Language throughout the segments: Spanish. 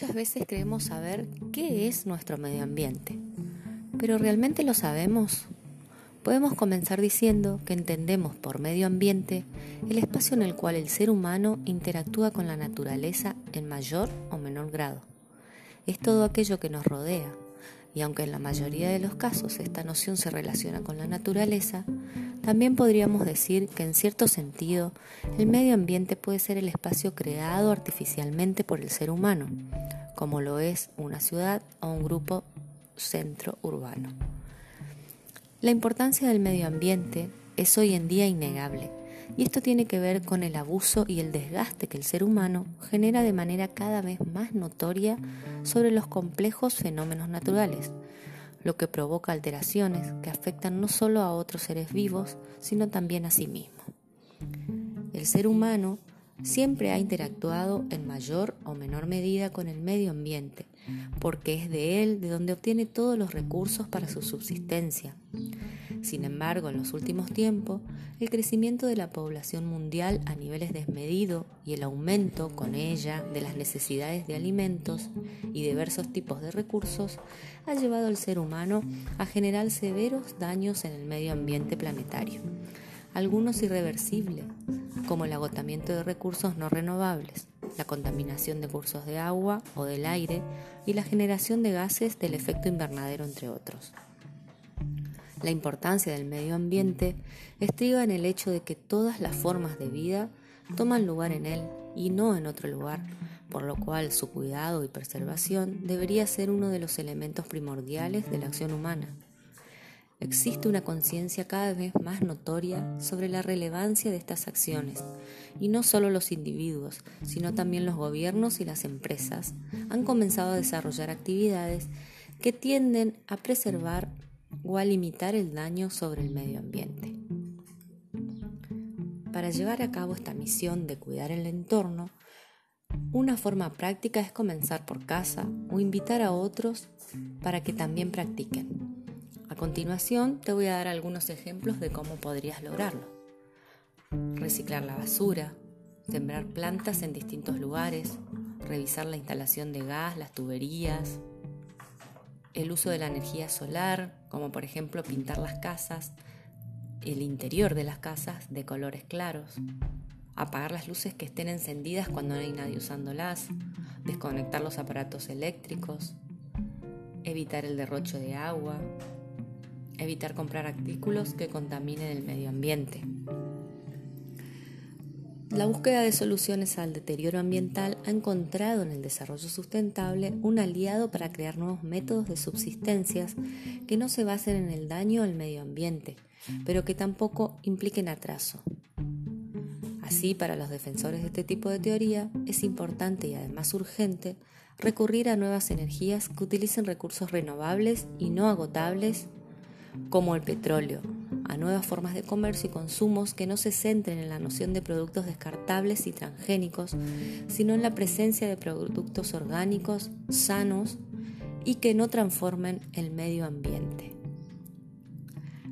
Muchas veces creemos saber qué es nuestro medio ambiente, pero ¿realmente lo sabemos? Podemos comenzar diciendo que entendemos por medio ambiente el espacio en el cual el ser humano interactúa con la naturaleza en mayor o menor grado. Es todo aquello que nos rodea, y aunque en la mayoría de los casos esta noción se relaciona con la naturaleza, también podríamos decir que en cierto sentido el medio ambiente puede ser el espacio creado artificialmente por el ser humano, como lo es una ciudad o un grupo centro urbano. La importancia del medio ambiente es hoy en día innegable, y esto tiene que ver con el abuso y el desgaste que el ser humano genera de manera cada vez más notoria sobre los complejos fenómenos naturales, lo que provoca alteraciones que afectan no solo a otros seres vivos, sino también a sí mismo. El ser humano siempre ha interactuado en mayor o menor medida con el medio ambiente, porque es de él de donde obtiene todos los recursos para su subsistencia. Sin embargo, en los últimos tiempos, el crecimiento de la población mundial a niveles desmedidos y el aumento con ella de las necesidades de alimentos y diversos tipos de recursos ha llevado al ser humano a generar severos daños en el medio ambiente planetario, algunos irreversibles, como el agotamiento de recursos no renovables, la contaminación de cursos de agua o del aire y la generación de gases del efecto invernadero, entre otros. La importancia del medio ambiente estriba en el hecho de que todas las formas de vida toman lugar en él y no en otro lugar, por lo cual su cuidado y preservación debería ser uno de los elementos primordiales de la acción humana. Existe una conciencia cada vez más notoria sobre la relevancia de estas acciones, y no solo los individuos, sino también los gobiernos y las empresas han comenzado a desarrollar actividades que tienden a preservar o a limitar el daño sobre el medio ambiente. Para llevar a cabo esta misión de cuidar el entorno, una forma práctica es comenzar por casa o invitar a otros para que también practiquen. A continuación te voy a dar algunos ejemplos de cómo podrías lograrlo. Reciclar la basura, sembrar plantas en distintos lugares, revisar la instalación de gas, las tuberías, el uso de la energía solar, como por ejemplo pintar las casas, el interior de las casas de colores claros, apagar las luces que estén encendidas cuando no hay nadie usándolas, desconectar los aparatos eléctricos, evitar el derroche de agua, evitar comprar artículos que contaminen el medio ambiente. La búsqueda de soluciones al deterioro ambiental ha encontrado en el desarrollo sustentable un aliado para crear nuevos métodos de subsistencias que no se basen en el daño al medio ambiente, pero que tampoco impliquen atraso. Así, para los defensores de este tipo de teoría, es importante y además urgente recurrir a nuevas energías que utilicen recursos renovables y no agotables como el petróleo, a nuevas formas de comercio y consumos que no se centren en la noción de productos descartables y transgénicos, sino en la presencia de productos orgánicos, sanos y que no transformen el medio ambiente.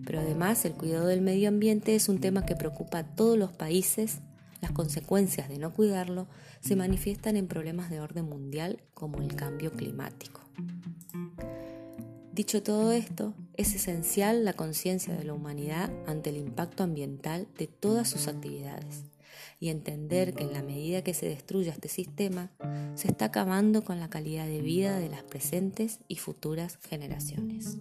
Pero además el cuidado del medio ambiente es un tema que preocupa a todos los países. Las consecuencias de no cuidarlo se manifiestan en problemas de orden mundial como el cambio climático. Dicho todo esto, es esencial la conciencia de la humanidad ante el impacto ambiental de todas sus actividades y entender que en la medida que se destruya este sistema, se está acabando con la calidad de vida de las presentes y futuras generaciones.